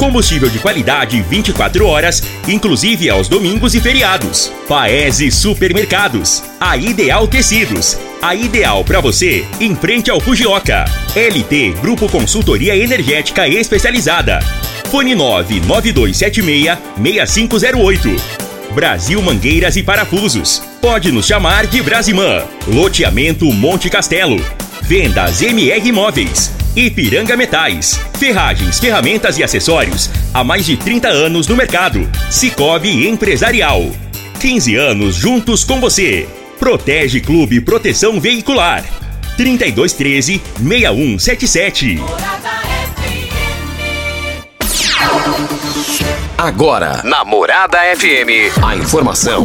Combustível de qualidade 24 horas, inclusive aos domingos e feriados. Paese Supermercados. A Ideal Tecidos. A ideal para você, em frente ao Fujioka. LT Grupo Consultoria Energética Especializada. Fone 99276-6508. Brasil Mangueiras e Parafusos. Pode nos chamar de Brasimã. Loteamento Monte Castelo. Vendas MR Imóveis. Ipiranga Metais. Ferragens, ferramentas e acessórios. Há mais de 30 anos no mercado. Cicobi Empresarial. 15 anos juntos com você. Protege Clube Proteção Veicular. 3213 6177. Agora, na Morada FM, a informação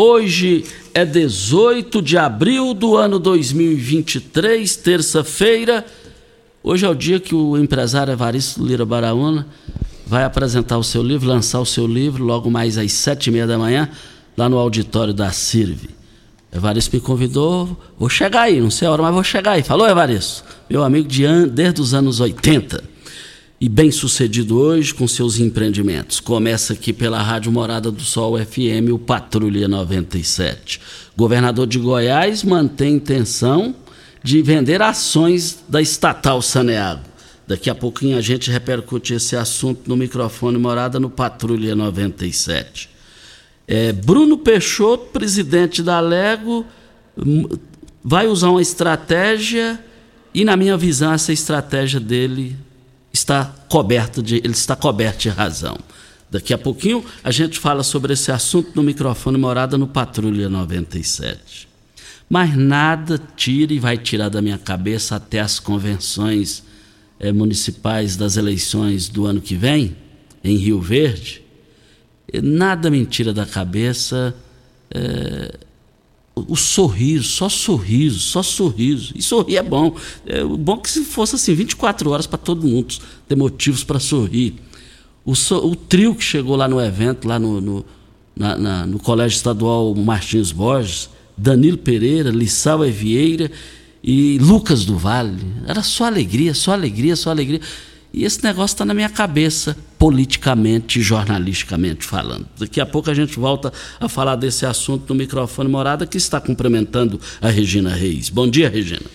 Hoje é 18 de abril do ano 2023, terça-feira. Hoje é o dia que o empresário Evaristo Lira Baraúna vai apresentar o seu livro, lançar o seu livro, logo mais às sete e meia da manhã, lá no auditório da CIRV. Evaristo me convidou, vou chegar aí, não sei a hora, mas vou chegar aí. Falou, Evaristo? Meu amigo de desde os anos 80 e bem sucedido hoje com seus empreendimentos. Começa aqui pela Rádio Morada do Sol FM, o Patrulha 97. Governador de Goiás mantém intenção de vender ações da estatal Saneago. Daqui a pouquinho a gente repercute esse assunto no microfone Morada no Patrulha 97. É, Bruno Peixoto, presidente da Lego, vai usar uma estratégia e, na minha visão, essa estratégia dele está coberta de, ele está coberto de razão. Daqui a pouquinho a gente fala sobre esse assunto no microfone Morada no Patrulha 97. Mas nada tira e vai tirar da minha cabeça até as convenções é, municipais das eleições do ano que vem, em Rio Verde nada me tira da cabeça é, o, sorriso, só sorriso, só sorriso. E sorrir é bom. É bom que se fosse assim 24 horas para todo mundo ter motivos para sorrir. O, so, o, trio que chegou lá no evento, lá no, no, na, na, no Colégio Estadual Martins Borges, Danilo Pereira, Lissau Vieira e Lucas do Vale. Era só alegria, só alegria, só alegria. E esse negócio está na minha cabeça, politicamente e jornalisticamente falando. Daqui a pouco a gente volta a falar desse assunto no microfone Morada, que está cumprimentando a Regina Reis. Bom dia, Regina.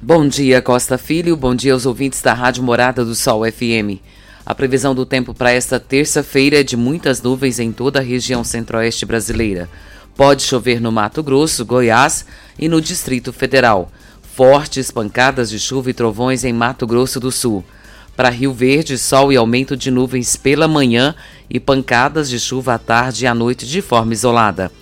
Bom dia, Costa Filho. Bom dia aos ouvintes da Rádio Morada do Sol FM. A previsão do tempo para esta terça-feira é de muitas nuvens em toda a região centro-oeste brasileira. Pode chover no Mato Grosso, Goiás e no Distrito Federal fortes pancadas de chuva e trovões em Mato Grosso do Sul. Para Rio Verde, sol e aumento de nuvens pela manhã e pancadas de chuva à tarde e à noite de forma isolada.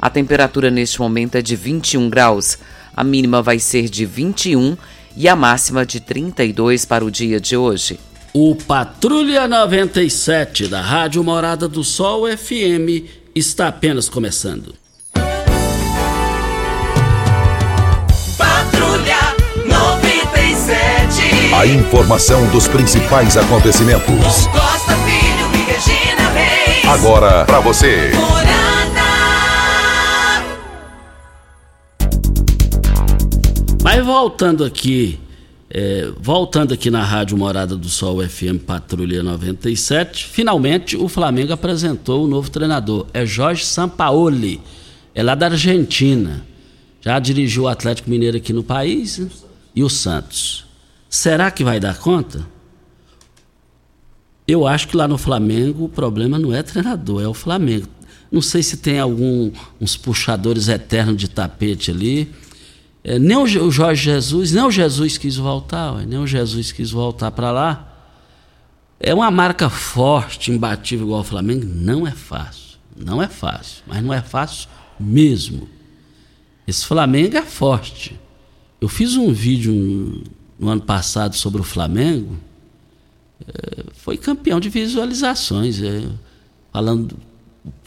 A temperatura neste momento é de 21 graus. A mínima vai ser de 21 e a máxima de 32 para o dia de hoje. O Patrulha 97 da Rádio Morada do Sol FM está apenas começando. A informação dos principais acontecimentos. Costa Filho e Regina Reis. Agora para você. Mas voltando aqui, é, voltando aqui na Rádio Morada do Sol FM Patrulha 97, finalmente o Flamengo apresentou o novo treinador. É Jorge Sampaoli, é lá da Argentina. Já dirigiu o Atlético Mineiro aqui no país e o Santos. Será que vai dar conta? Eu acho que lá no Flamengo o problema não é treinador, é o Flamengo. não sei se tem algum uns puxadores eternos de tapete ali. É, nem o Jorge Jesus, nem o Jesus quis voltar, ué, nem o Jesus quis voltar para lá. É uma marca forte, imbatível igual o Flamengo, não é fácil. Não é fácil, mas não é fácil mesmo. Esse Flamengo é forte. Eu fiz um vídeo no ano passado sobre o Flamengo, é, foi campeão de visualizações, é, falando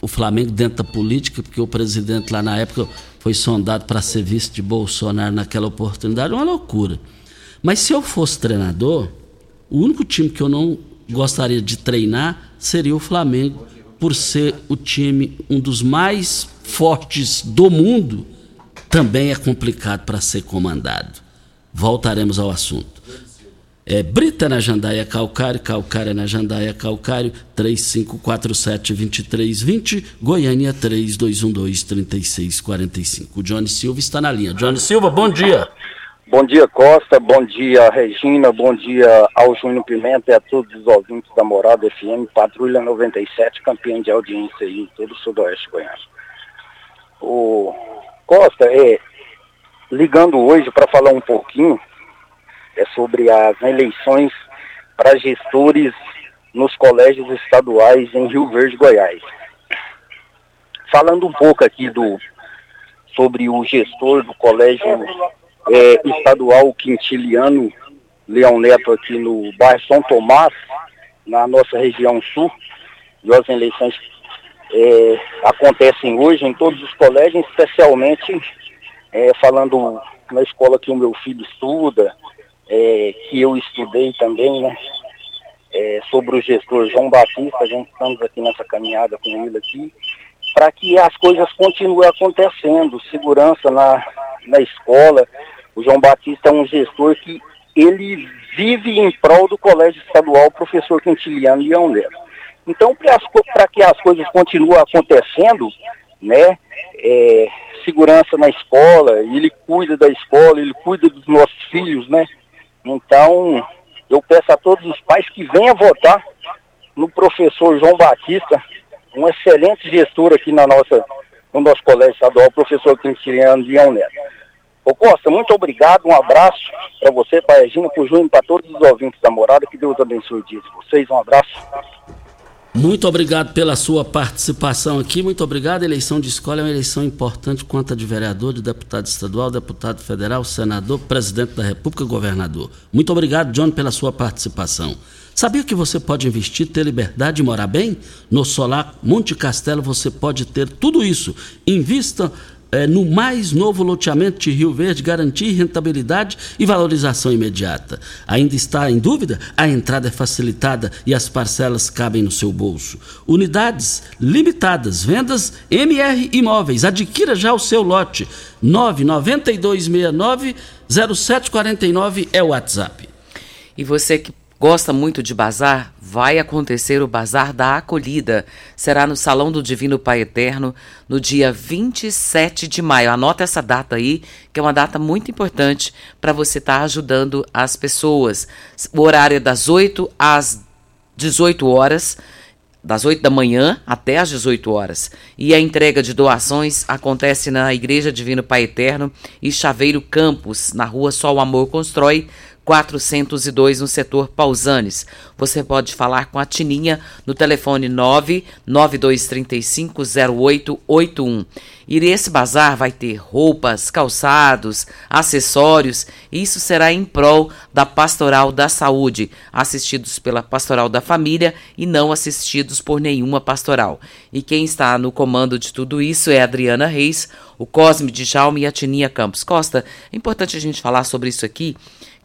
o Flamengo dentro da política, porque o presidente lá na época foi sondado para ser vice de Bolsonaro naquela oportunidade, uma loucura. Mas se eu fosse treinador, o único time que eu não gostaria de treinar seria o Flamengo, por ser o time um dos mais fortes do mundo, também é complicado para ser comandado. Voltaremos ao assunto. É, Brita na Jandaia Calcário, Calcária na Jandaia Calcário, 3547-2320, Goiânia 3212-3645. O Johnny Silva está na linha. Johnny Silva, bom dia. Bom dia, Costa. Bom dia, Regina. Bom dia ao Júnior Pimenta e a todos os ouvintes da Morada FM, Patrulha 97, campeão de audiência aí em todo o sudoeste goiano. O Costa, é, ligando hoje para falar um pouquinho é sobre as eleições para gestores nos colégios estaduais em Rio Verde, Goiás. Falando um pouco aqui do sobre o gestor do colégio é, estadual Quintiliano Leão Neto aqui no bairro São Tomás, na nossa região sul, e as eleições é, acontecem hoje em todos os colégios, especialmente é, falando na escola que o meu filho estuda, é, que eu estudei também, né? É, sobre o gestor João Batista, a gente estamos aqui nessa caminhada com ele aqui, para que as coisas continuem acontecendo, segurança na, na escola. O João Batista é um gestor que ele vive em prol do Colégio Estadual Professor Quintiliano Leão Neto. Então, para que as coisas continuem acontecendo, né, é, segurança na escola, ele cuida da escola, ele cuida dos nossos filhos, né, então, eu peço a todos os pais que venham votar no professor João Batista, um excelente gestor aqui na nossa, no nosso colégio estadual, professor Cristiano Leão Neto. Ô Costa, muito obrigado, um abraço para você, para a Regina, para o Júnior, para todos os ouvintes da morada, que Deus abençoe o dia de vocês, um abraço. Muito obrigado pela sua participação aqui. Muito obrigado. A eleição de escola é uma eleição importante quanto a de vereador, de deputado estadual, deputado federal, senador, presidente da República, governador. Muito obrigado, John, pela sua participação. Sabia que você pode investir, ter liberdade e morar bem? No Solar Monte Castelo você pode ter tudo isso. Invista é, no mais novo loteamento de Rio Verde, garantir rentabilidade e valorização imediata. Ainda está em dúvida? A entrada é facilitada e as parcelas cabem no seu bolso. Unidades limitadas, vendas MR Imóveis. Adquira já o seu lote. 99269 0749 é o WhatsApp. E você que Gosta muito de bazar? Vai acontecer o Bazar da Acolhida. Será no Salão do Divino Pai Eterno, no dia 27 de maio. Anota essa data aí, que é uma data muito importante para você estar tá ajudando as pessoas. O horário é das 8 às 18 horas das 8 da manhã até às 18 horas. E a entrega de doações acontece na Igreja Divino Pai Eterno e Chaveiro Campos, na rua Só o Amor Constrói, 402 no setor Pausanes. Você pode falar com a Tininha no telefone 992350881. E esse bazar vai ter roupas, calçados, acessórios. Isso será em prol da Pastoral da Saúde, assistidos pela Pastoral da Família e não assistidos por nenhuma pastoral. E quem está no comando de tudo isso é Adriana Reis, o Cosme de Jaume e a Tininha Campos Costa. É importante a gente falar sobre isso aqui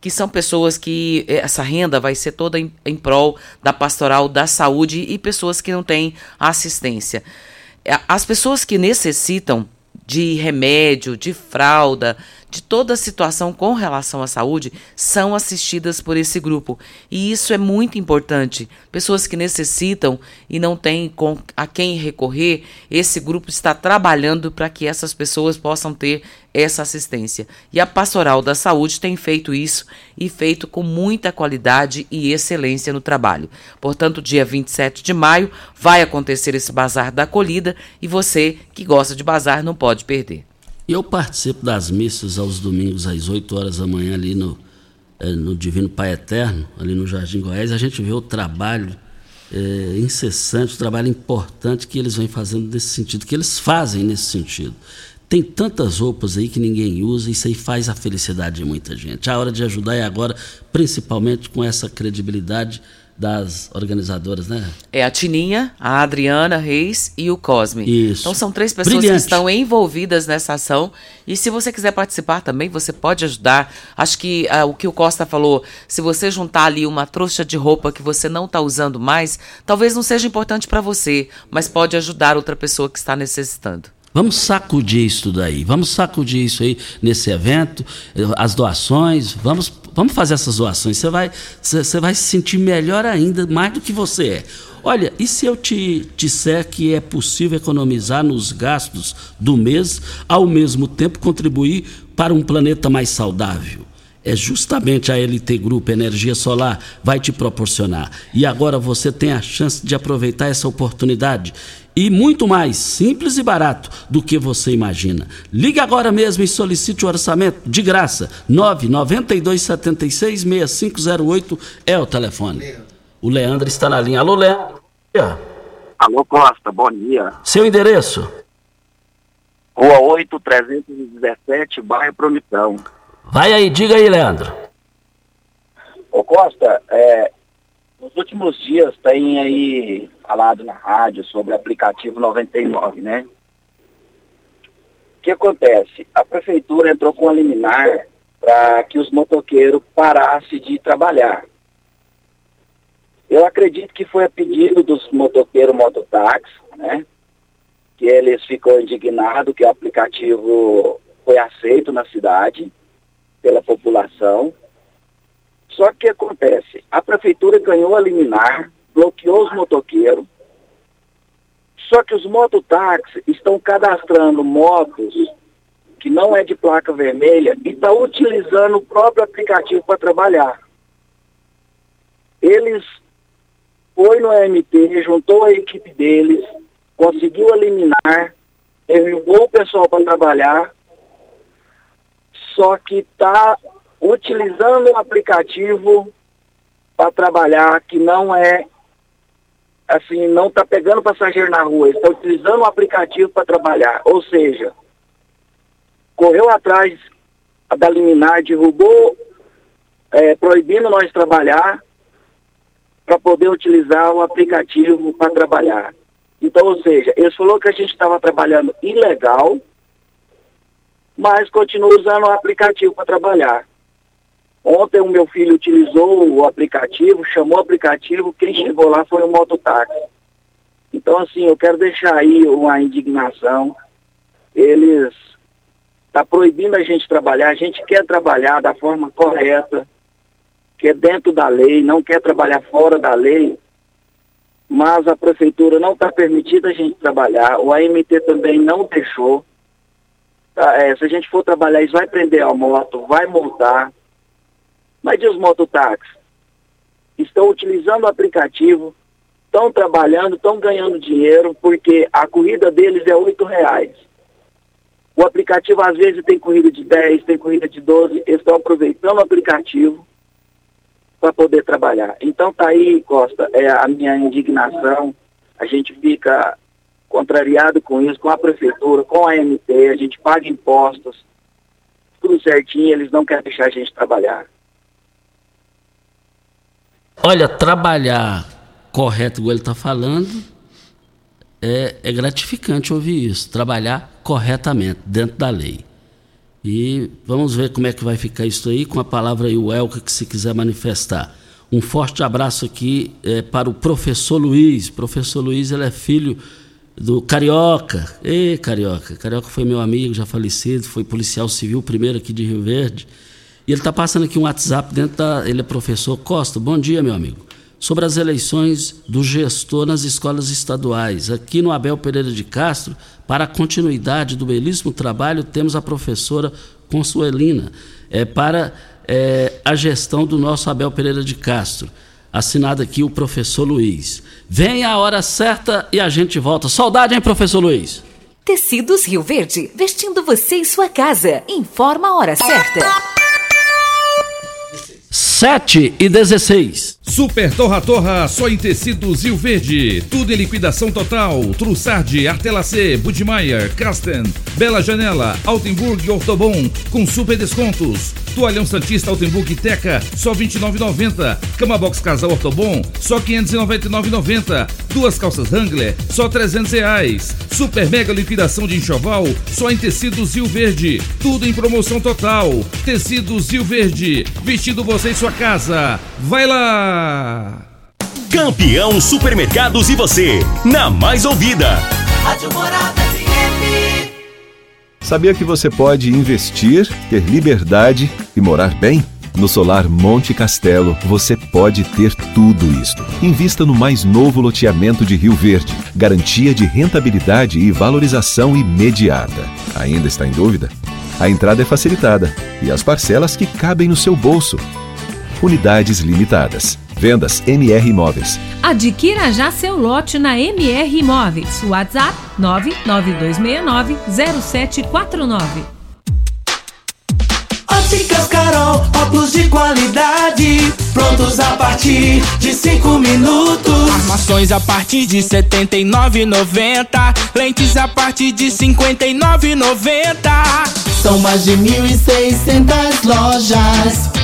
que são pessoas que eh, essa renda vai ser toda em, em prol da pastoral da saúde e pessoas que não têm assistência. As pessoas que necessitam de remédio, de fralda, de toda a situação com relação à saúde são assistidas por esse grupo. E isso é muito importante. Pessoas que necessitam e não têm a quem recorrer, esse grupo está trabalhando para que essas pessoas possam ter essa assistência. E a Pastoral da Saúde tem feito isso e feito com muita qualidade e excelência no trabalho. Portanto, dia 27 de maio vai acontecer esse bazar da acolhida e você que gosta de bazar não pode perder. Eu participo das missas aos domingos às 8 horas da manhã ali no, é, no Divino Pai Eterno, ali no Jardim Goiás. A gente vê o trabalho é, incessante, o trabalho importante que eles vêm fazendo nesse sentido, que eles fazem nesse sentido. Tem tantas roupas aí que ninguém usa, isso aí faz a felicidade de muita gente. A hora de ajudar é agora, principalmente com essa credibilidade das organizadoras, né? É a Tininha, a Adriana Reis e o Cosme. Isso. Então são três pessoas Brilhante. que estão envolvidas nessa ação. E se você quiser participar também, você pode ajudar. Acho que ah, o que o Costa falou, se você juntar ali uma trouxa de roupa que você não está usando mais, talvez não seja importante para você, mas pode ajudar outra pessoa que está necessitando. Vamos sacudir isso daí, vamos sacudir isso aí nesse evento, as doações, vamos, vamos fazer essas doações. Você vai, você vai se sentir melhor ainda, mais do que você é. Olha, e se eu te disser que é possível economizar nos gastos do mês, ao mesmo tempo contribuir para um planeta mais saudável? é justamente a LT Grupo Energia Solar vai te proporcionar. E agora você tem a chance de aproveitar essa oportunidade e muito mais simples e barato do que você imagina. Ligue agora mesmo e solicite o orçamento de graça. 992766508 é o telefone. O Leandro está na linha. Alô, Leandro. Alô, Costa, bom dia. Seu endereço? Rua 8, 317, bairro Promissão. Vai aí, diga aí, Leandro. Ô Costa, é, nos últimos dias tem aí falado na rádio sobre o aplicativo 99, né? O que acontece? A prefeitura entrou com a liminar para que os motoqueiros parassem de trabalhar. Eu acredito que foi a pedido dos motoqueiros mototáxi, né? Que eles ficou indignados que o aplicativo foi aceito na cidade pela população. Só que acontece, a prefeitura ganhou a liminar, bloqueou os motoqueiros, só que os mototáxis estão cadastrando motos que não é de placa vermelha e está utilizando o próprio aplicativo para trabalhar. Eles foi no AMT, juntou a equipe deles, conseguiu eliminar, derrubou o pessoal para trabalhar, só que está utilizando um aplicativo para trabalhar que não é assim, não está pegando passageiro na rua, está utilizando um aplicativo para trabalhar. Ou seja, correu atrás da liminar, derrubou, é, proibindo nós trabalhar para poder utilizar o aplicativo para trabalhar. Então, ou seja, eles falou que a gente estava trabalhando ilegal, mas continua usando o aplicativo para trabalhar. Ontem o meu filho utilizou o aplicativo, chamou o aplicativo, quem chegou lá foi o mototáxi. Então, assim, eu quero deixar aí uma indignação. Eles tá proibindo a gente trabalhar, a gente quer trabalhar da forma correta, que é dentro da lei, não quer trabalhar fora da lei, mas a prefeitura não está permitida a gente trabalhar, o AMT também não deixou. Tá, é, se a gente for trabalhar, isso vai prender a moto, vai multar. Mas e os mototáxis? Estão utilizando o aplicativo, estão trabalhando, estão ganhando dinheiro, porque a corrida deles é oito reais. O aplicativo às vezes tem corrida de 10, tem corrida de 12, eles estão aproveitando o aplicativo para poder trabalhar. Então tá aí, Costa, é a minha indignação. A gente fica contrariado com isso, com a prefeitura, com a AMT, a gente paga impostos, tudo certinho, eles não querem deixar a gente trabalhar. Olha, trabalhar correto, igual ele está falando, é, é gratificante ouvir isso. Trabalhar corretamente, dentro da lei. E vamos ver como é que vai ficar isso aí, com a palavra aí, o Elca, que se quiser manifestar. Um forte abraço aqui é, para o professor Luiz. Professor Luiz, ele é filho do Carioca. Ei, Carioca. Carioca foi meu amigo, já falecido, foi policial civil primeiro aqui de Rio Verde. E ele está passando aqui um WhatsApp dentro da. Ele é professor Costa. Bom dia, meu amigo. Sobre as eleições do gestor nas escolas estaduais. Aqui no Abel Pereira de Castro, para a continuidade do belíssimo trabalho, temos a professora Consuelina. É, para é, a gestão do nosso Abel Pereira de Castro. Assinado aqui o professor Luiz. Vem a hora certa e a gente volta. Saudade, hein, professor Luiz? Tecidos Rio Verde, vestindo você e sua casa. Informa a hora certa. 7 e 16. Super Torra Torra, só em tecidos Rio Verde. Tudo em liquidação total. Trussardi, Artelacê, Budmeier, Casten, Bela Janela, Altenburg e Ortobon, com super descontos. Toalhão Santista Altenburg e Teca, só R$ 29,90. Cama Box Casal Ortobon, só R$ 599,90. Duas calças Wrangler, só 300 reais. Super mega liquidação de enxoval, só em tecidos Rio Verde. Tudo em promoção total. Tecidos Rio Verde, vestindo você em sua casa. Vai lá! Campeão Supermercados e você, na mais ouvida. Rádio Morada FM. Sabia que você pode investir, ter liberdade e morar bem? No Solar Monte Castelo, você pode ter tudo isto. Invista no mais novo loteamento de Rio Verde. Garantia de rentabilidade e valorização imediata. Ainda está em dúvida? A entrada é facilitada e as parcelas que cabem no seu bolso. Unidades limitadas. Vendas MR Imóveis. Adquira já seu lote na MR Imóveis. WhatsApp 992690749. Óticas Carol, óculos de qualidade, prontos a partir de cinco minutos. Armações a partir de R$ 79,90. Lentes a partir de R$ 59,90. São mais de 1.600 lojas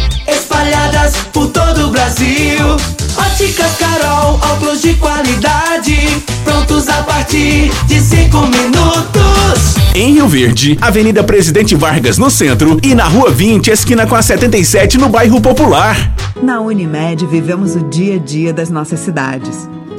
Brasil. Óticas Carol, óculos de qualidade, prontos a partir de cinco minutos. Em Rio Verde, Avenida Presidente Vargas no centro e na Rua 20, esquina com a 77 no bairro Popular. Na Unimed vivemos o dia a dia das nossas cidades.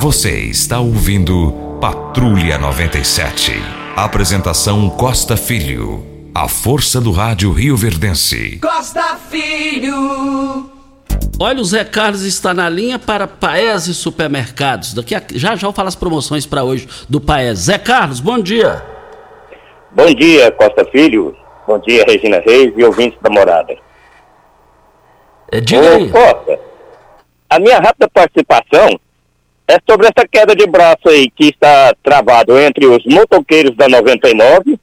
Você está ouvindo Patrulha 97. Apresentação Costa Filho. A força do rádio Rio Verdense. Costa Filho. Olha, o Zé Carlos está na linha para Paese Supermercados. Daqui a, já já eu falo as promoções para hoje do Paese. Zé Carlos, bom dia. Bom dia, Costa Filho. Bom dia, Regina Reis e ouvintes da morada. É, diga Ô, aí. Costa, a minha rápida participação é sobre essa queda de braço aí que está travado entre os motoqueiros da 99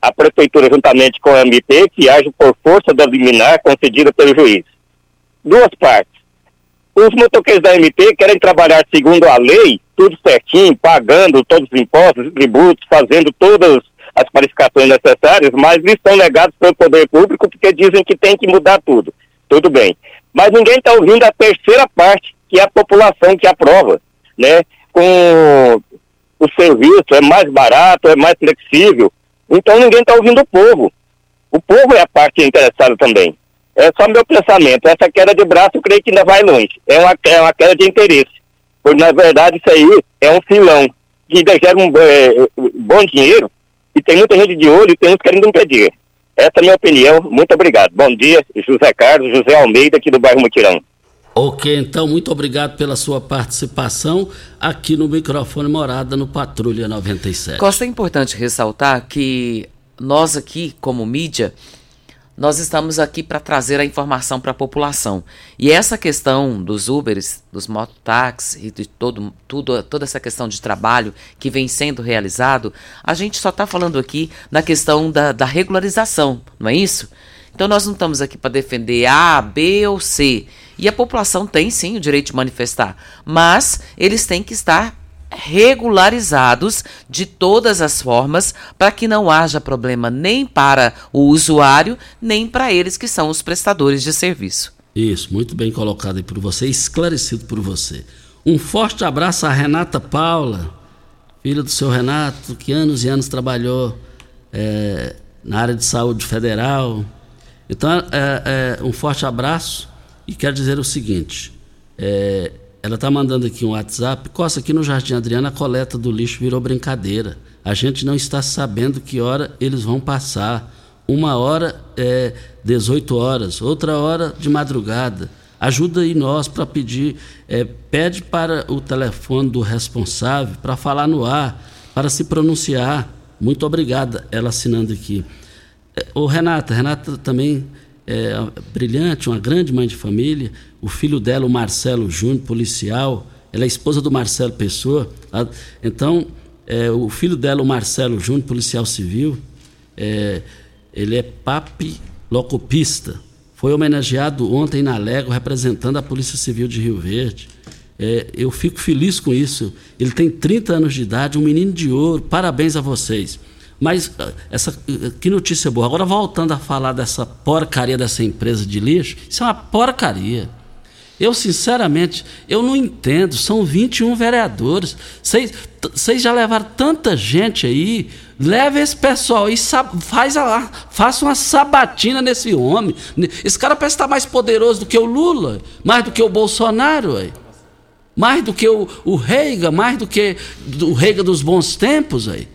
a prefeitura, juntamente com a MP, que age por força da liminar concedida pelo juiz. Duas partes. Os motoqueiros da MP querem trabalhar segundo a lei, tudo certinho, pagando todos os impostos tributos, fazendo todas as qualificações necessárias, mas eles são negados pelo poder público porque dizem que tem que mudar tudo. Tudo bem. Mas ninguém está ouvindo a terceira parte, que é a população que aprova, né? Com o serviço é mais barato, é mais flexível. Então ninguém está ouvindo o povo. O povo é a parte interessada também. É só meu pensamento. Essa queda de braço eu creio que ainda vai longe. É uma, é uma queda de interesse. Porque na verdade isso aí é um filão que gera um é, bom dinheiro e tem muita gente de olho e tem uns querendo impedir. Essa é a minha opinião. Muito obrigado. Bom dia, José Carlos, José Almeida, aqui do bairro Mutirão. Ok, então, muito obrigado pela sua participação aqui no microfone Morada no Patrulha 97. Costa, é importante ressaltar que nós aqui, como mídia, nós estamos aqui para trazer a informação para a população. E essa questão dos Ubers, dos mototáxis e de todo, tudo, toda essa questão de trabalho que vem sendo realizado, a gente só está falando aqui na questão da, da regularização, não é isso? Então nós não estamos aqui para defender A, B ou C. E a população tem sim o direito de manifestar, mas eles têm que estar regularizados de todas as formas para que não haja problema nem para o usuário, nem para eles que são os prestadores de serviço. Isso, muito bem colocado aí por você, esclarecido por você. Um forte abraço a Renata Paula, filha do seu Renato, que anos e anos trabalhou é, na área de saúde federal. Então, é, é, um forte abraço e quero dizer o seguinte: é, ela está mandando aqui um WhatsApp. Costa, aqui no Jardim Adriana a coleta do lixo virou brincadeira. A gente não está sabendo que hora eles vão passar. Uma hora é 18 horas, outra hora de madrugada. Ajuda aí nós para pedir, é, pede para o telefone do responsável para falar no ar, para se pronunciar. Muito obrigada, ela assinando aqui. É, ô Renata, Renata também é, brilhante, uma grande mãe de família. O filho dela, o Marcelo Júnior, policial. Ela é esposa do Marcelo Pessoa. Então, é, o filho dela, o Marcelo Júnior, policial civil, é, ele é papilocopista. Foi homenageado ontem na Lego, representando a Polícia Civil de Rio Verde. É, eu fico feliz com isso. Ele tem 30 anos de idade, um menino de ouro. Parabéns a vocês. Mas ah, essa, ah, que notícia boa. Agora, voltando a falar dessa porcaria dessa empresa de lixo, isso é uma porcaria. Eu, sinceramente, eu não entendo. São 21 vereadores. Vocês já levaram tanta gente aí. Leve esse pessoal e faz a, faça uma sabatina nesse homem. Esse cara parece estar mais poderoso do que o Lula, mais do que o Bolsonaro. Aí. Mais do que o, o Reiga, mais do que o Reiga dos bons tempos. Aí.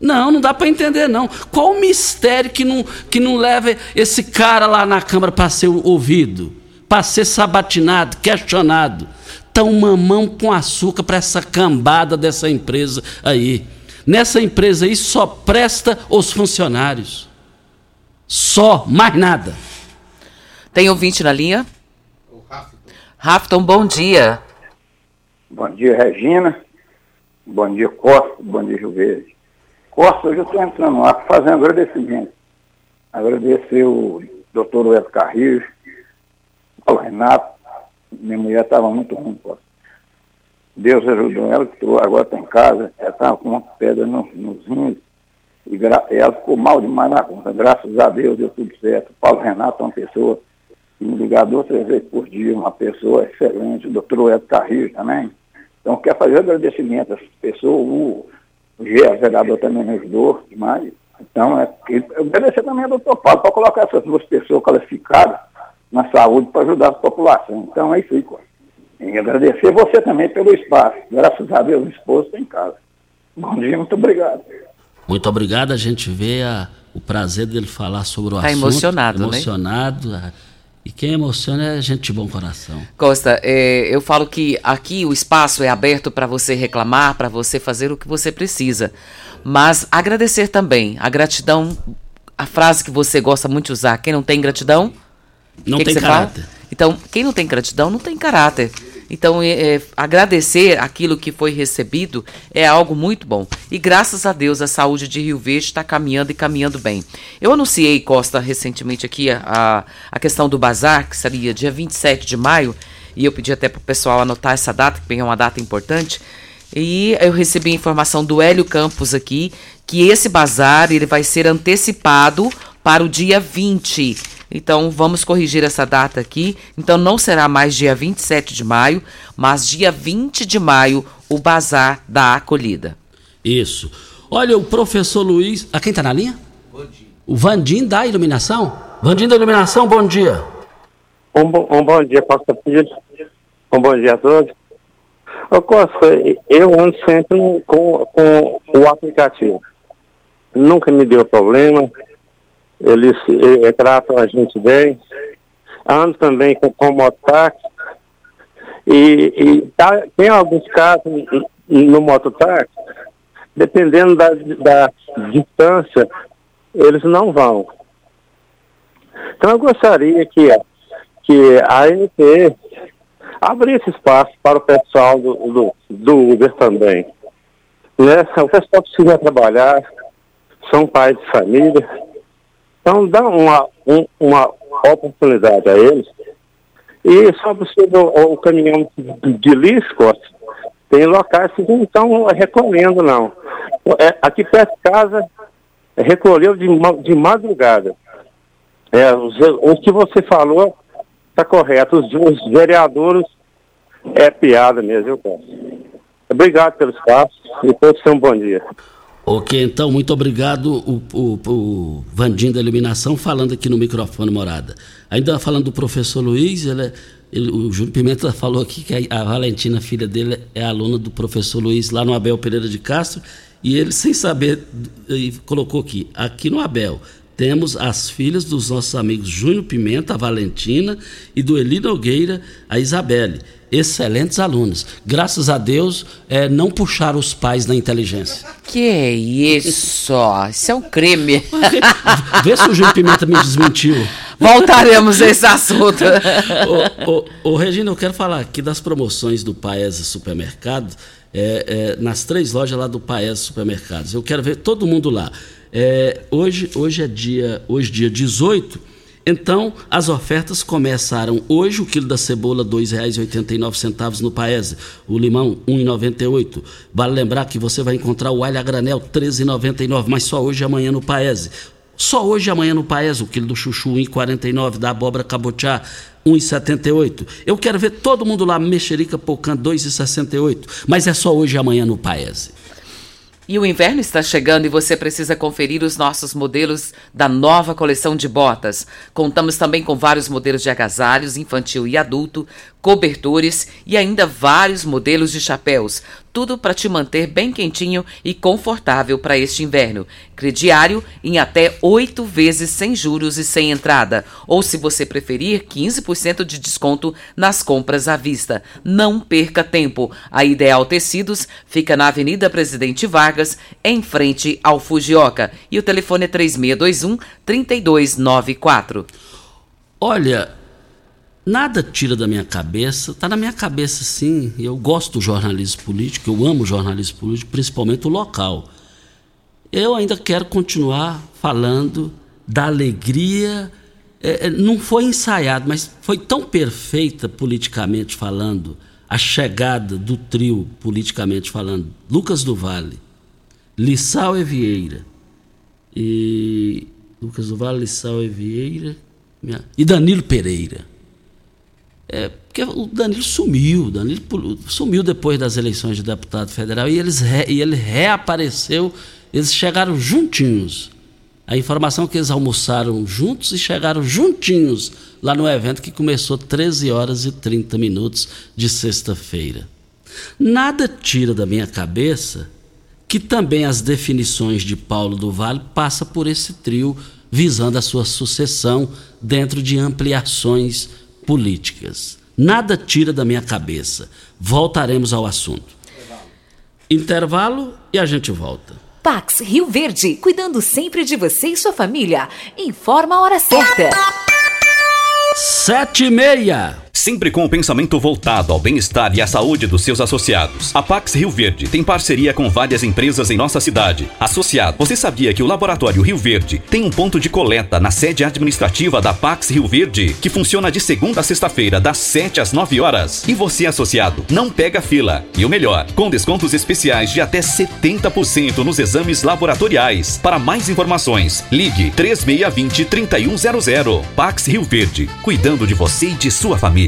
Não, não dá para entender não. Qual o mistério que não, que não leva esse cara lá na Câmara para ser ouvido, para ser sabatinado, questionado? Tão mamão com açúcar para essa cambada dessa empresa aí. Nessa empresa aí só presta os funcionários. Só, mais nada. Tem ouvinte na linha? Rafton, bom dia. Bom dia, Regina. Bom dia, Costa. Bom dia, Verde. Costa, hoje eu estou entrando lá fazendo agradecimento. Agradecer o doutor Web Carrilho, o Renato, minha mulher estava muito ruim, Costa. Deus ajudou ela, que agora está em casa, ela estava com uma pedra nos, nos rins, e ela ficou mal demais na conta. Graças a Deus deu tudo certo. Paulo Renato é uma pessoa que me liga duas, três vezes por dia, uma pessoa excelente, o doutor Ed Carrilho também. Então, quer fazer agradecimento a essa pessoa, o o vereador também me ajudou demais. Então, é, eu agradecer também ao doutor Paulo para colocar essas duas pessoas qualificadas na saúde para ajudar a população. Então, é isso aí, Costa. E agradecer você também pelo espaço. Graças a Deus, o esposo está em casa. Bom dia, muito obrigado. Muito obrigado. A gente vê a, o prazer dele falar sobre o tá assunto. emocionado, emocionado, né? E quem emociona é gente de bom coração. Costa, é, eu falo que aqui o espaço é aberto para você reclamar, para você fazer o que você precisa. Mas agradecer também. A gratidão, a frase que você gosta muito de usar, quem não tem gratidão. Não que tem que caráter. Fala? Então, quem não tem gratidão não tem caráter. Então, é, é, agradecer aquilo que foi recebido é algo muito bom. E graças a Deus a saúde de Rio Verde está caminhando e caminhando bem. Eu anunciei, Costa, recentemente aqui a, a questão do bazar, que seria dia 27 de maio, e eu pedi até para o pessoal anotar essa data, que é uma data importante. E eu recebi a informação do Hélio Campos aqui, que esse bazar ele vai ser antecipado para o dia 20 então vamos corrigir essa data aqui. Então não será mais dia 27 de maio, mas dia 20 de maio, o Bazar da Acolhida. Isso. Olha, o professor Luiz. A quem está na linha? O Vandim da Iluminação? Vandim da Iluminação, bom dia. Um, um bom dia, Costa Filho. Um bom dia a todos. Ô Costa, eu ando sempre com, com o aplicativo. Nunca me deu problema eles eh, tratam a gente bem. Ando também com, com mototáxi. E, e tá, tem alguns casos no mototáxi, dependendo da, da distância, eles não vão. Então eu gostaria que, que a ANP abrisse espaço para o pessoal do, do, do Uber também. Né? O pessoal precisa trabalhar, são pais de família, então dá uma, um, uma oportunidade a eles. E sobre o, o caminhão de Lisco, tem locais que não estão recolhendo, não. É, aqui perto de casa, recolheu de, de madrugada. É, o que você falou está correto. Os, os, vereadores é piada mesmo, eu posso. Obrigado pelo espaço e todos um bom dia. Ok, então, muito obrigado, o, o, o Vandim da Iluminação, falando aqui no microfone morada. Ainda falando do professor Luiz, ele, ele, o Júlio Pimenta falou aqui que a, a Valentina, filha dele, é aluna do professor Luiz lá no Abel Pereira de Castro, e ele, sem saber, colocou aqui, aqui no Abel, temos as filhas dos nossos amigos Júnior Pimenta, a Valentina, e do Eli Nogueira, a Isabelle excelentes alunos. Graças a Deus, é, não puxaram os pais na inteligência. Que isso? Isso é um crime. Vê se o Júlio Pimenta me desmentiu. Voltaremos a esse assunto. ô, ô, ô, Regina, eu quero falar aqui das promoções do Paese Supermercado, é, é, nas três lojas lá do Paese Supermercados. Eu quero ver todo mundo lá. É, hoje, hoje é dia, hoje dia 18 então, as ofertas começaram hoje, o quilo da cebola R$ 2,89 no Paese, o limão R$ 1,98. Vale lembrar que você vai encontrar o alho a granel R$ 13,99, mas só hoje e amanhã no Paese. Só hoje e amanhã no Paese, o quilo do chuchu R$ 1,49, da abóbora cabotiá R$ 1,78. Eu quero ver todo mundo lá, mexerica pocã R$ 2,68, mas é só hoje e amanhã no Paese. E o inverno está chegando e você precisa conferir os nossos modelos da nova coleção de botas. Contamos também com vários modelos de agasalhos infantil e adulto, cobertores e ainda vários modelos de chapéus, tudo para te manter bem quentinho e confortável para este inverno. Crediário em até oito vezes sem juros e sem entrada, ou se você preferir, 15% de desconto nas compras à vista. Não perca tempo. A Ideal Tecidos fica na Avenida Presidente Vargas, em frente ao Fujioka, e o telefone é 3621 3294. Olha, Nada tira da minha cabeça, está na minha cabeça sim. Eu gosto do jornalismo político, eu amo jornalismo político, principalmente o local. Eu ainda quero continuar falando da alegria. É, é, não foi ensaiado, mas foi tão perfeita politicamente falando a chegada do trio, politicamente falando, Lucas do Vale, Lissau e Vieira. E. Lucas do Vale, Lissau e Vieira. E Danilo Pereira. É, porque o Danilo sumiu, o Danilo sumiu depois das eleições de deputado federal e, eles re, e ele reapareceu, eles chegaram juntinhos. A informação é que eles almoçaram juntos e chegaram juntinhos lá no evento que começou 13 horas e 30 minutos de sexta-feira. Nada tira da minha cabeça que também as definições de Paulo do Vale passa por esse trio visando a sua sucessão dentro de ampliações políticas. Nada tira da minha cabeça. Voltaremos ao assunto. Intervalo e a gente volta. Pax Rio Verde, cuidando sempre de você e sua família. Informa a hora certa. Sete e meia. Sempre com o pensamento voltado ao bem-estar e à saúde dos seus associados. A Pax Rio Verde tem parceria com várias empresas em nossa cidade. Associado, você sabia que o Laboratório Rio Verde tem um ponto de coleta na sede administrativa da Pax Rio Verde, que funciona de segunda a sexta-feira, das 7 às 9 horas? E você, associado, não pega fila. E o melhor, com descontos especiais de até 70% nos exames laboratoriais. Para mais informações, ligue 3620 3100. Pax Rio Verde, cuidando de você e de sua família.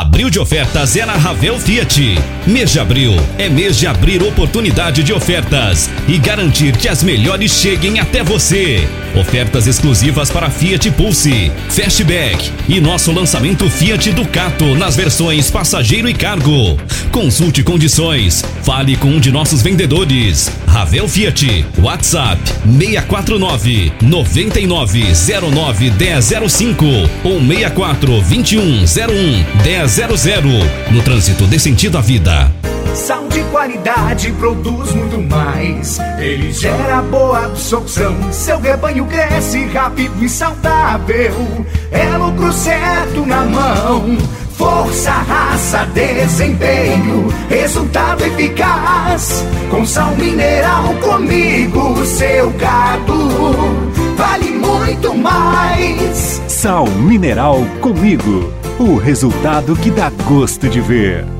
Abril de ofertas é na Ravel Fiat. Mês de abril é mês de abrir oportunidade de ofertas e garantir que as melhores cheguem até você. Ofertas exclusivas para Fiat Pulse, Fastback e nosso lançamento Fiat Ducato nas versões passageiro e cargo. Consulte condições. Fale com um de nossos vendedores. Ravel Fiat, WhatsApp 649 9909 1005 ou 64 21 01 1000. No trânsito dê sentido à vida. Sal de qualidade produz muito mais. Ele gera boa absorção. Seu rebanho cresce rápido e saudável. É lucro certo na mão. Força, raça, desempenho, resultado eficaz. Com sal mineral comigo, seu gado vale muito mais. Sal mineral comigo. O resultado que dá gosto de ver.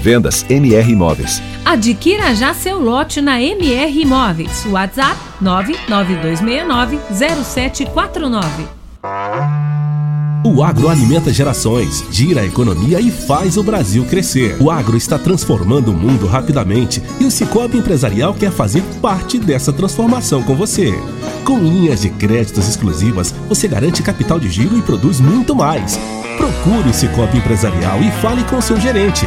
Vendas MR Imóveis. Adquira já seu lote na MR Imóveis. WhatsApp 992690749. O agro alimenta gerações, gira a economia e faz o Brasil crescer. O agro está transformando o mundo rapidamente e o Cicobi Empresarial quer fazer parte dessa transformação com você. Com linhas de créditos exclusivas, você garante capital de giro e produz muito mais. Procure o Cicobi Empresarial e fale com seu gerente,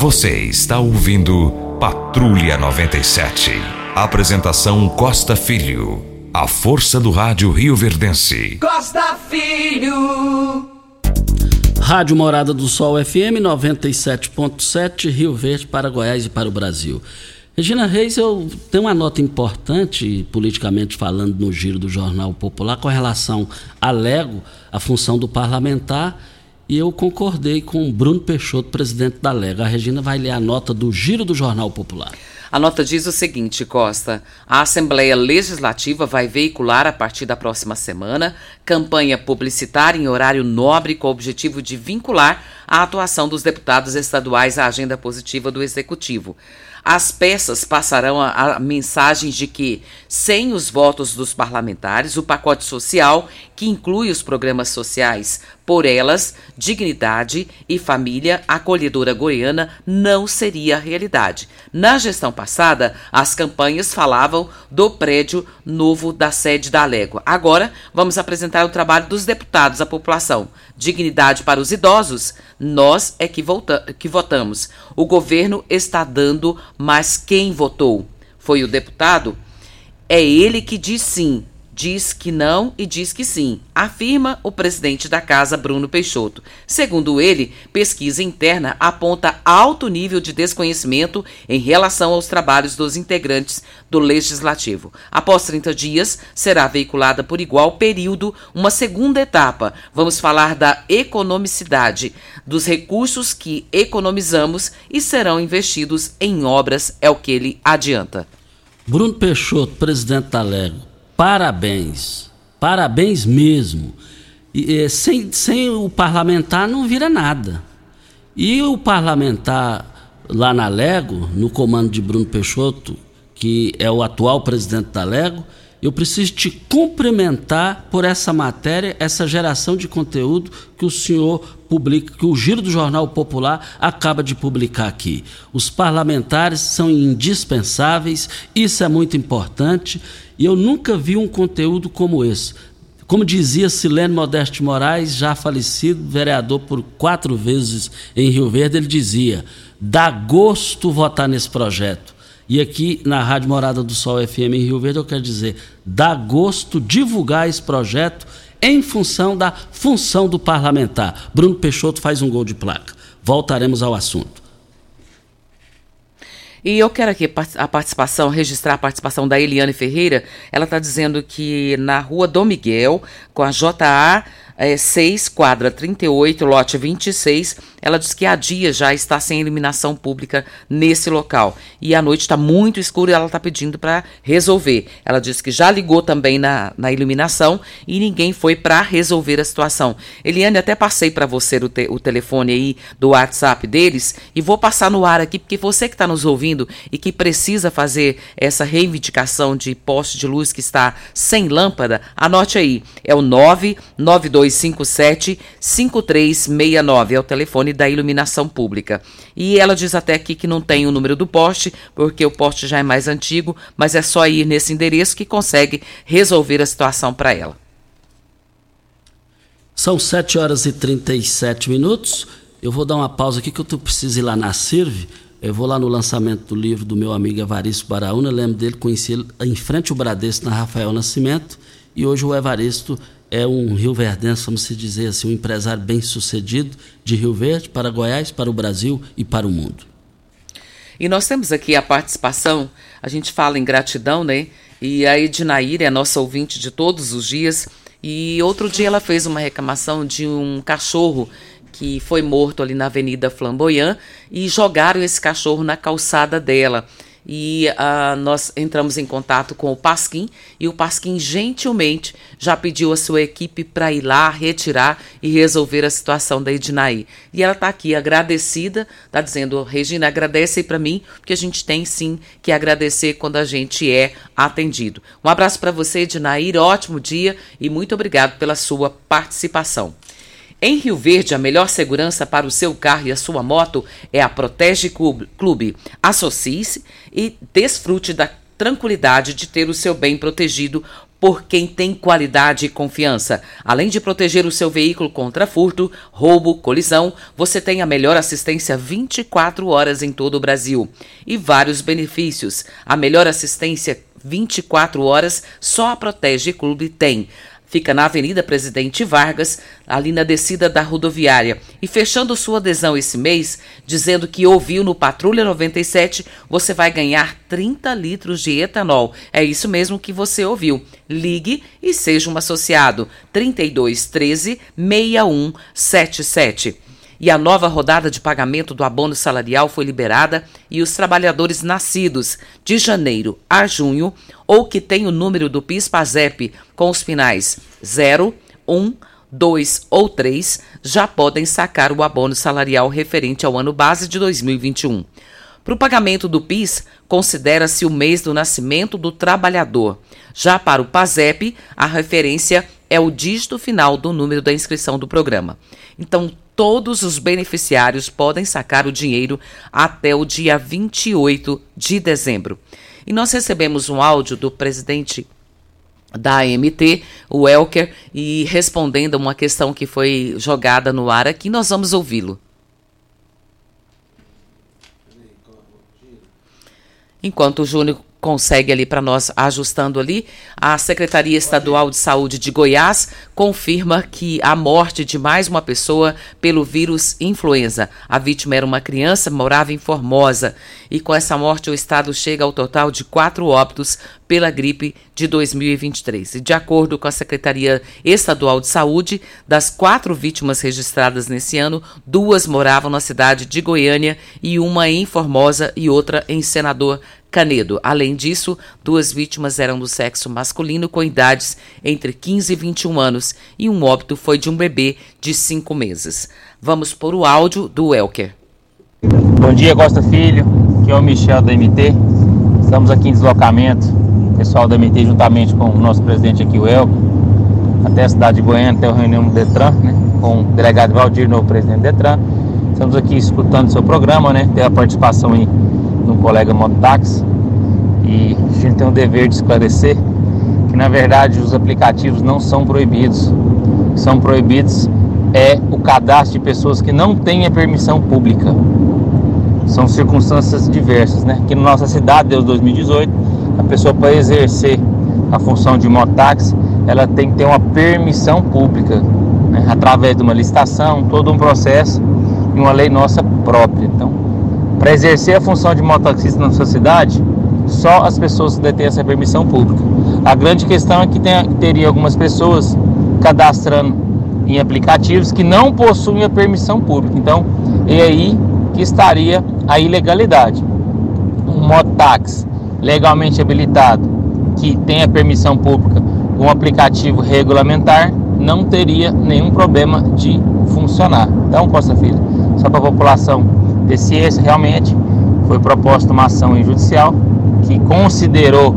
Você está ouvindo Patrulha 97. Apresentação Costa Filho. A força do rádio Rio Verdense. Costa Filho. Rádio Morada do Sol FM 97.7, Rio Verde para Goiás e para o Brasil. Regina Reis, eu tenho uma nota importante, politicamente falando, no giro do Jornal Popular, com relação a Lego, a função do parlamentar e eu concordei com o Bruno Peixoto, presidente da Lega. A Regina vai ler a nota do Giro do Jornal Popular. A nota diz o seguinte, Costa: a Assembleia Legislativa vai veicular a partir da próxima semana campanha publicitária em horário nobre com o objetivo de vincular a atuação dos deputados estaduais à agenda positiva do Executivo. As peças passarão a, a mensagens de que, sem os votos dos parlamentares, o pacote social que inclui os programas sociais. Por elas, dignidade e família acolhedora goiana não seria realidade. Na gestão passada, as campanhas falavam do prédio novo da sede da Alégua. Agora, vamos apresentar o trabalho dos deputados à população. Dignidade para os idosos, nós é que, volta, que votamos. O governo está dando, mas quem votou? Foi o deputado? É ele que diz sim diz que não e diz que sim, afirma o presidente da casa, Bruno Peixoto. Segundo ele, pesquisa interna aponta alto nível de desconhecimento em relação aos trabalhos dos integrantes do Legislativo. Após 30 dias, será veiculada por igual período uma segunda etapa. Vamos falar da economicidade, dos recursos que economizamos e serão investidos em obras, é o que ele adianta. Bruno Peixoto, presidente da Lego parabéns. Parabéns mesmo. E, sem, sem o parlamentar não vira nada. E o parlamentar lá na Lego, no comando de Bruno Peixoto, que é o atual presidente da Lego, eu preciso te cumprimentar por essa matéria, essa geração de conteúdo que o senhor publica, que o Giro do Jornal Popular acaba de publicar aqui. Os parlamentares são indispensáveis, isso é muito importante, e eu nunca vi um conteúdo como esse. Como dizia Silene Modeste Moraes, já falecido, vereador por quatro vezes em Rio Verde, ele dizia: dá gosto votar nesse projeto e aqui na Rádio Morada do Sol FM em Rio Verde, eu quero dizer, dá gosto divulgar esse projeto em função da função do parlamentar. Bruno Peixoto faz um gol de placa. Voltaremos ao assunto. E eu quero aqui a participação, registrar a participação da Eliane Ferreira. Ela está dizendo que na rua Dom Miguel, com a JA é, 6, quadra 38, lote 26. Ela diz que há dias já está sem iluminação pública nesse local. E a noite está muito escura e ela está pedindo para resolver. Ela diz que já ligou também na, na iluminação e ninguém foi para resolver a situação. Eliane, até passei para você o, te, o telefone aí do WhatsApp deles e vou passar no ar aqui, porque você que está nos ouvindo e que precisa fazer essa reivindicação de poste de luz que está sem lâmpada, anote aí. É o 992 3257 5369 é o telefone da iluminação pública. E ela diz até aqui que não tem o número do poste, porque o poste já é mais antigo, mas é só ir nesse endereço que consegue resolver a situação para ela. São 7 horas e 37 minutos. Eu vou dar uma pausa aqui que eu preciso ir lá na CIRV. Eu vou lá no lançamento do livro do meu amigo Evaristo Baraúna. Lembro dele, conheci ele em frente ao Bradesco, na Rafael Nascimento. E hoje o Evaristo é um Rio Verdense, vamos dizer assim, um empresário bem sucedido de Rio Verde para Goiás, para o Brasil e para o mundo. E nós temos aqui a participação, a gente fala em gratidão, né? E a Ednaíra é nossa ouvinte de todos os dias. E outro dia ela fez uma reclamação de um cachorro que foi morto ali na Avenida Flamboyant e jogaram esse cachorro na calçada dela e uh, nós entramos em contato com o Pasquim e o Pasquim gentilmente já pediu a sua equipe para ir lá retirar e resolver a situação da Ednaí. E ela está aqui agradecida, está dizendo, Regina, agradece para mim, porque a gente tem sim que agradecer quando a gente é atendido. Um abraço para você, Ednaí, ótimo dia e muito obrigado pela sua participação. Em Rio Verde, a melhor segurança para o seu carro e a sua moto é a Protege Clube. Associe-se e desfrute da tranquilidade de ter o seu bem protegido por quem tem qualidade e confiança. Além de proteger o seu veículo contra furto, roubo, colisão, você tem a melhor assistência 24 horas em todo o Brasil. E vários benefícios. A melhor assistência 24 horas só a Protege Clube tem. Fica na Avenida Presidente Vargas, ali na descida da rodoviária. E fechando sua adesão esse mês, dizendo que ouviu no Patrulha 97, você vai ganhar 30 litros de etanol. É isso mesmo que você ouviu. Ligue e seja um associado. 3213 6177 e a nova rodada de pagamento do abono salarial foi liberada e os trabalhadores nascidos de janeiro a junho ou que têm o número do PIS/PASEP com os finais 0, 1, 2 ou 3 já podem sacar o abono salarial referente ao ano base de 2021. Para o pagamento do PIS, considera-se o mês do nascimento do trabalhador. Já para o PASEP, a referência é o dígito final do número da inscrição do programa. Então, todos os beneficiários podem sacar o dinheiro até o dia 28 de dezembro. E nós recebemos um áudio do presidente da AMT, o Elker, e respondendo uma questão que foi jogada no ar aqui, nós vamos ouvi-lo. Enquanto o Júnior consegue ali para nós ajustando ali. A Secretaria Estadual de Saúde de Goiás confirma que a morte de mais uma pessoa pelo vírus influenza. A vítima era uma criança, morava em Formosa. E com essa morte, o estado chega ao total de quatro óbitos pela gripe de 2023. E de acordo com a Secretaria Estadual de Saúde, das quatro vítimas registradas nesse ano, duas moravam na cidade de Goiânia e uma em Formosa e outra em Senador Canedo. Além disso, duas vítimas eram do sexo masculino com idades entre 15 e 21 anos e um óbito foi de um bebê de 5 meses. Vamos por o áudio do Elker. Bom dia, Costa Filho. Aqui é o Michel da MT. Estamos aqui em deslocamento, o pessoal da MT juntamente com o nosso presidente aqui, o Elker, até a cidade de Goiânia, até o reunião do Detran, né, com o delegado Valdir, novo presidente do Detran. Estamos aqui escutando o seu programa, né? Tem a participação aí do colega mototáxi e a gente tem o dever de esclarecer que na verdade os aplicativos não são proibidos. São proibidos é o cadastro de pessoas que não têm a permissão pública. São circunstâncias diversas, né? Aqui na nossa cidade, desde 2018, a pessoa para exercer a função de mototáxi, ela tem que ter uma permissão pública, né? através de uma licitação, todo um processo e uma lei nossa própria. Para exercer a função de mototaxista na sua cidade, só as pessoas que detêm essa permissão pública. A grande questão é que tem, teria algumas pessoas cadastrando em aplicativos que não possuem a permissão pública. Então, é aí que estaria a ilegalidade. Um mototáxi legalmente habilitado que tem a permissão pública, um aplicativo regulamentar, não teria nenhum problema de funcionar. Então, Costa Filho, só para a população ter ciência, realmente foi proposta uma ação judicial que considerou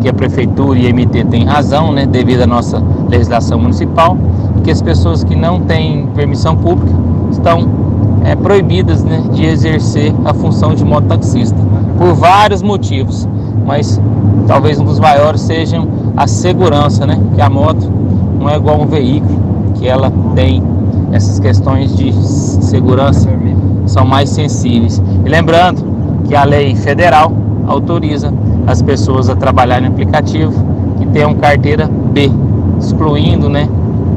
que a prefeitura e a MT têm razão, né, devido à nossa legislação municipal, que as pessoas que não têm permissão pública estão é, proibidas né, de exercer a função de mototaxista, por vários motivos, mas talvez um dos maiores sejam a segurança, né, que a moto não é igual a um veículo, que ela tem essas questões de segurança são mais sensíveis. E lembrando que a lei federal autoriza as pessoas a trabalhar em aplicativo que tenham carteira B, excluindo, né,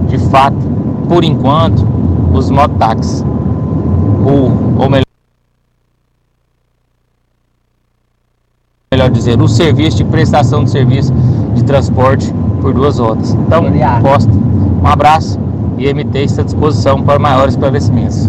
de fato, por enquanto, os mototáxis. O, ou melhor, melhor dizer, o serviço de prestação de serviço de transporte por duas rodas. Então, posto. Um abraço e MT está à disposição para maiores esclarecimentos.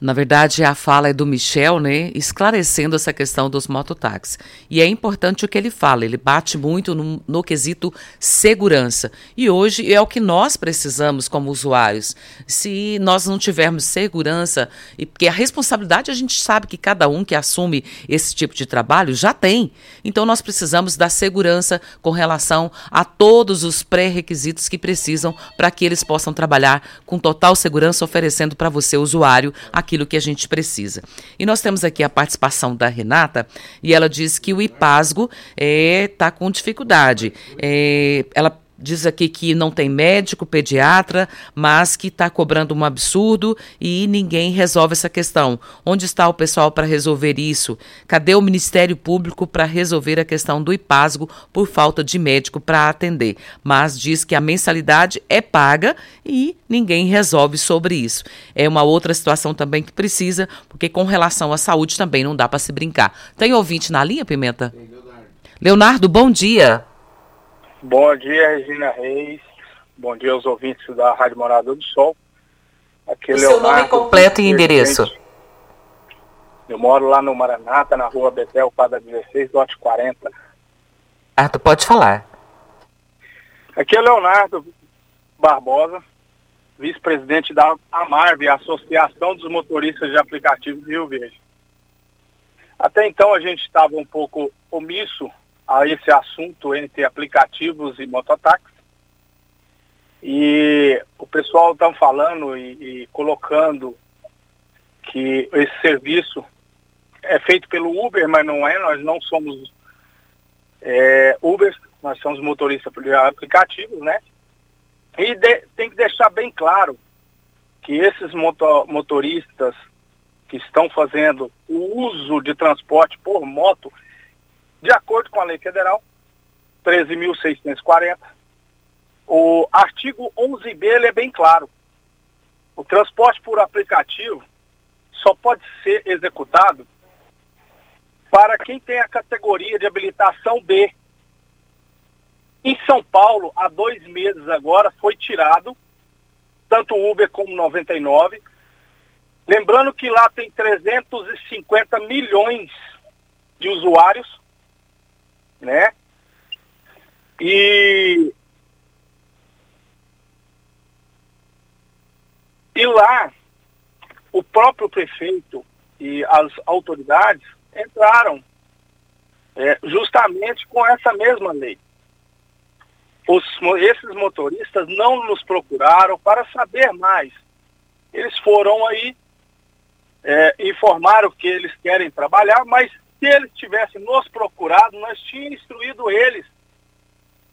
Na verdade, a fala é do Michel, né, esclarecendo essa questão dos mototáxis. E é importante o que ele fala, ele bate muito no, no, quesito segurança. E hoje é o que nós precisamos como usuários. Se nós não tivermos segurança, e porque a responsabilidade a gente sabe que cada um que assume esse tipo de trabalho já tem. Então nós precisamos da segurança com relação a todos os pré-requisitos que precisam para que eles possam trabalhar com total segurança, oferecendo para você, usuário, aquilo que a gente precisa. E nós temos aqui a participação da Renata e ela diz que o IPASGO está é, tá com dificuldade. É, ela diz aqui que não tem médico, pediatra, mas que está cobrando um absurdo e ninguém resolve essa questão. Onde está o pessoal para resolver isso? Cadê o Ministério Público para resolver a questão do IPASGO por falta de médico para atender? Mas diz que a mensalidade é paga e ninguém resolve sobre isso. É uma outra situação também que precisa, porque com relação à saúde também não dá para se brincar. Tem ouvinte na linha, Pimenta? Leonardo. Leonardo, bom dia. Bom dia, Regina Reis. Bom dia aos ouvintes da Rádio Morada do Sol. Aqui é o Leonardo, seu nome completo e endereço. Eu moro lá no Maranata, na rua Betel, quadra 16, lote 40. Ah, tu pode falar. Aqui é Leonardo Barbosa, vice-presidente da AMARV, Associação dos Motoristas de Aplicativos de Rio Verde. Até então a gente estava um pouco omisso a esse assunto entre aplicativos e mototáxi. E o pessoal está falando e, e colocando que esse serviço é feito pelo Uber, mas não é, nós não somos é, Uber, nós somos motoristas de aplicativos, né? E de, tem que deixar bem claro que esses motor, motoristas que estão fazendo o uso de transporte por moto, de acordo com a lei federal 13.640, o artigo 11b ele é bem claro. O transporte por aplicativo só pode ser executado para quem tem a categoria de habilitação B. Em São Paulo, há dois meses agora, foi tirado tanto o Uber como 99. Lembrando que lá tem 350 milhões de usuários, né? E, e lá, o próprio prefeito e as autoridades entraram é, justamente com essa mesma lei. Os, esses motoristas não nos procuraram para saber mais. Eles foram aí, é, informaram que eles querem trabalhar, mas se eles tivessem nos procurado, nós tínhamos instruído eles.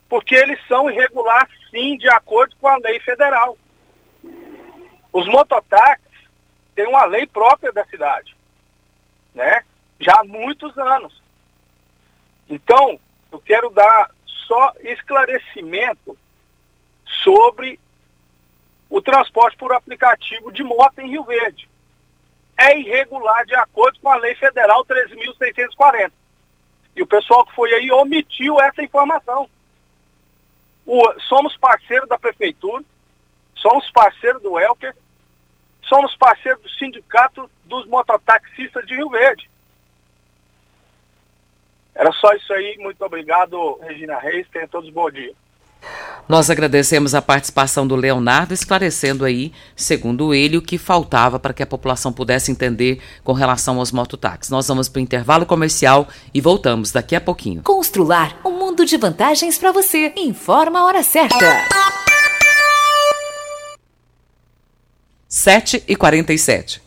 Porque eles são irregulares, sim, de acordo com a lei federal. Os mototáxis têm uma lei própria da cidade. Né? já há muitos anos. Então, eu quero dar só esclarecimento sobre o transporte por aplicativo de moto em Rio Verde. É irregular de acordo com a Lei Federal 13.640. E o pessoal que foi aí omitiu essa informação. O, somos parceiros da Prefeitura, somos parceiros do Elker, somos parceiros do Sindicato dos Mototaxistas de Rio Verde. Era só isso aí. Muito obrigado, Regina Reis. Tenham todos bom dia. Nós agradecemos a participação do Leonardo, esclarecendo aí, segundo ele, o que faltava para que a população pudesse entender com relação aos mototáxis. Nós vamos para o intervalo comercial e voltamos daqui a pouquinho. Constrular um mundo de vantagens para você. Informa a hora certa. 7 e 47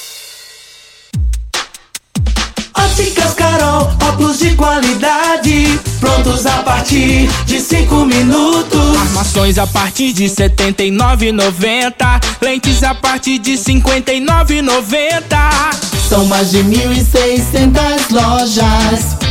Óticas Carol, óculos de qualidade, prontos a partir de cinco minutos. Armações a partir de setenta e lentes a partir de cinquenta e São mais de mil lojas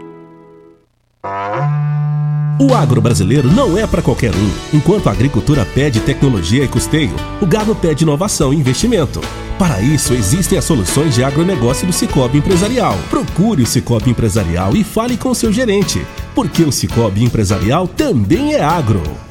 O agro brasileiro não é para qualquer um. Enquanto a agricultura pede tecnologia e custeio, o gado pede inovação e investimento. Para isso, existem as soluções de agronegócio do Cicobi Empresarial. Procure o Cicobi Empresarial e fale com seu gerente, porque o Cicobi Empresarial também é agro.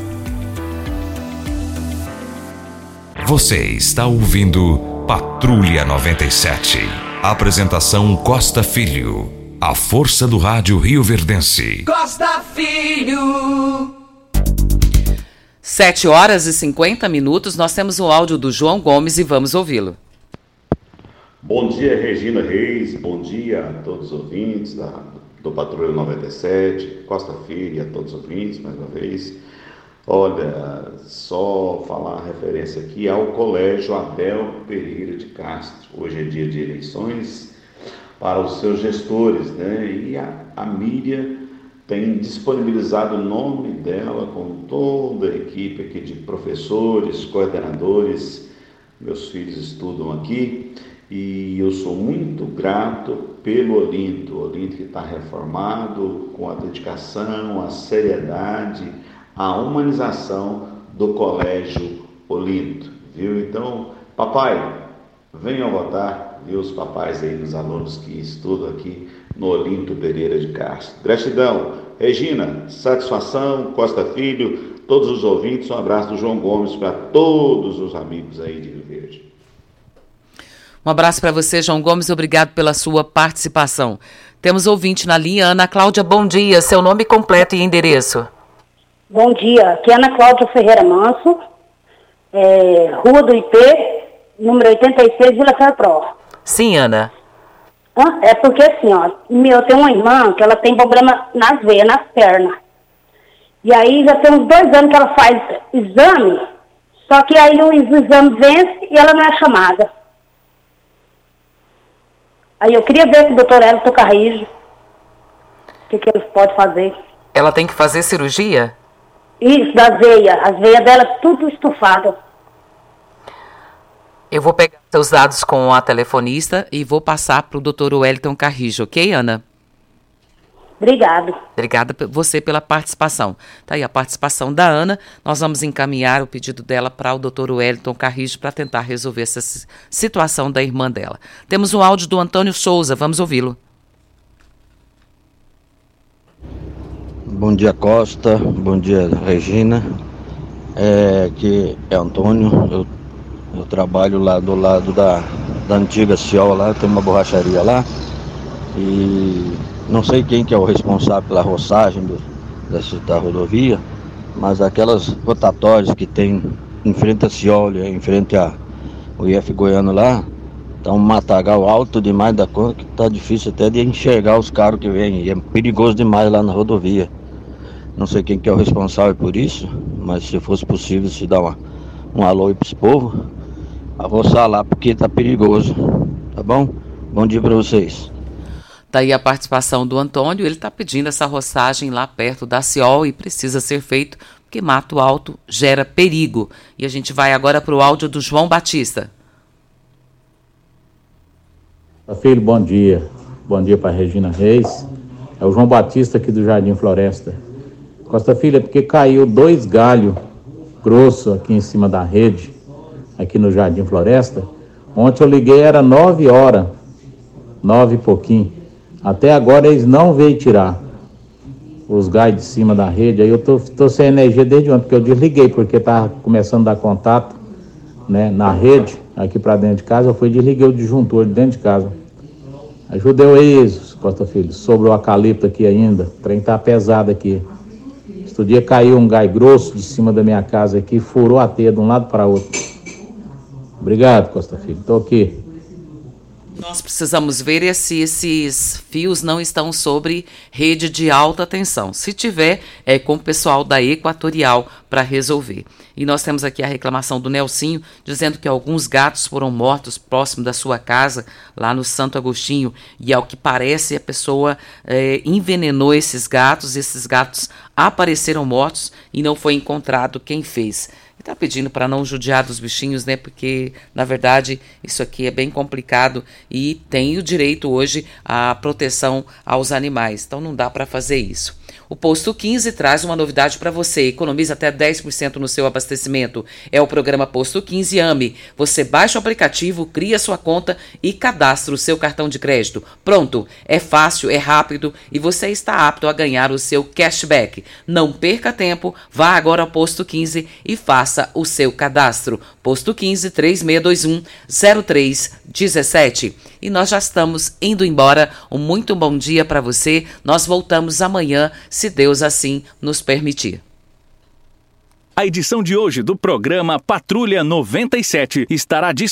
Você está ouvindo Patrulha 97. Apresentação Costa Filho. A força do rádio Rio Verdense. Costa Filho. 7 horas e 50 minutos, nós temos o áudio do João Gomes e vamos ouvi-lo. Bom dia, Regina Reis. Bom dia a todos os ouvintes da, do Patrulha 97, Costa Filho e a todos os ouvintes, mais uma vez. Olha, só falar referência aqui ao Colégio Abel Pereira de Castro. Hoje é dia de eleições para os seus gestores, né? E a, a tem disponibilizado o nome dela com toda a equipe aqui de professores, coordenadores. Meus filhos estudam aqui e eu sou muito grato pelo Olinto, o Olinto que está reformado com a dedicação, a seriedade a humanização do Colégio Olinto, viu? Então, papai, venham votar, viu os papais aí dos alunos que estudam aqui no Olinto Pereira de Castro. Gratidão. Regina, satisfação, Costa Filho, todos os ouvintes, um abraço do João Gomes para todos os amigos aí de Rio Verde. Um abraço para você, João Gomes, obrigado pela sua participação. Temos ouvinte na linha, Ana Cláudia, bom dia, seu nome completo e endereço. Bom dia, aqui é Ana Cláudia Ferreira Manso, é, Rua do IP, número 86, Vila Ferpro. Sim, Ana. É porque assim, ó, eu tenho uma irmã que ela tem problema nas veias, nas pernas. E aí já tem uns dois anos que ela faz exame, só que aí o exame vence e ela não é chamada. Aí eu queria ver com o doutor Elton Carrijo o que, que ele pode fazer. Ela tem que fazer cirurgia? Isso, da veia. As veias dela tudo estufado. Eu vou pegar seus dados com a telefonista e vou passar para o doutor Wellington Carrijo, ok, Ana? Obrigado. Obrigada você pela participação. Tá aí a participação da Ana. Nós vamos encaminhar o pedido dela para o doutor Wellington Carrijo para tentar resolver essa situação da irmã dela. Temos um áudio do Antônio Souza, vamos ouvi-lo. Bom dia Costa, bom dia Regina. É, que é Antônio, eu, eu trabalho lá do lado da, da antiga Ciol lá, tem uma borracharia lá. E não sei quem que é o responsável pela roçagem do, dessa, da rodovia, mas aquelas rotatórias que tem em frente a Ciol, em frente a o IF Goiano lá, tá um matagal alto demais da conta que tá difícil até de enxergar os carros que vêm. É perigoso demais lá na rodovia. Não sei quem que é o responsável por isso, mas se fosse possível se dar uma, um alô para esse povo, avançar lá porque tá perigoso. Tá bom? Bom dia para vocês. Daí tá a participação do Antônio, ele está pedindo essa roçagem lá perto da Ciol e precisa ser feito porque mato alto gera perigo. E a gente vai agora para o áudio do João Batista. Filho, bom dia. Bom dia para Regina Reis. É o João Batista aqui do Jardim Floresta. Costa Filha, porque caiu dois galhos grossos aqui em cima da rede, aqui no Jardim Floresta. Ontem eu liguei, era nove horas, nove e pouquinho. Até agora eles não veio tirar os galhos de cima da rede. Aí eu tô, tô sem energia desde ontem, porque eu desliguei, porque tava começando a dar contato né, na rede, aqui para dentro de casa. Eu fui desliguei o disjuntor de dentro de casa. Ajudei o ex, Costa Filho, sobre o acalipto aqui ainda. O trem tá pesado aqui. Outro dia caiu um gai grosso de cima da minha casa aqui, furou a teia de um lado para outro. Obrigado, Costa Filho. Estou aqui. Nós precisamos ver se esses fios não estão sobre rede de alta tensão. Se tiver, é com o pessoal da Equatorial para resolver. E nós temos aqui a reclamação do Nelsinho, dizendo que alguns gatos foram mortos próximo da sua casa, lá no Santo Agostinho, e ao que parece a pessoa é, envenenou esses gatos, esses gatos apareceram mortos e não foi encontrado quem fez. está pedindo para não judiar dos bichinhos, né? Porque, na verdade, isso aqui é bem complicado e tem o direito hoje à proteção aos animais. Então não dá para fazer isso. O posto 15 traz uma novidade para você. Economiza até 10% no seu abastecimento. É o programa Posto 15 AME. Você baixa o aplicativo, cria sua conta e cadastra o seu cartão de crédito. Pronto, é fácil, é rápido e você está apto a ganhar o seu cashback. Não perca tempo, vá agora ao Posto 15 e faça o seu cadastro. Posto 15 3621 0317. E nós já estamos indo embora. Um muito bom dia para você. Nós voltamos amanhã, se Deus assim nos permitir. A edição de hoje do programa Patrulha 97 estará disponível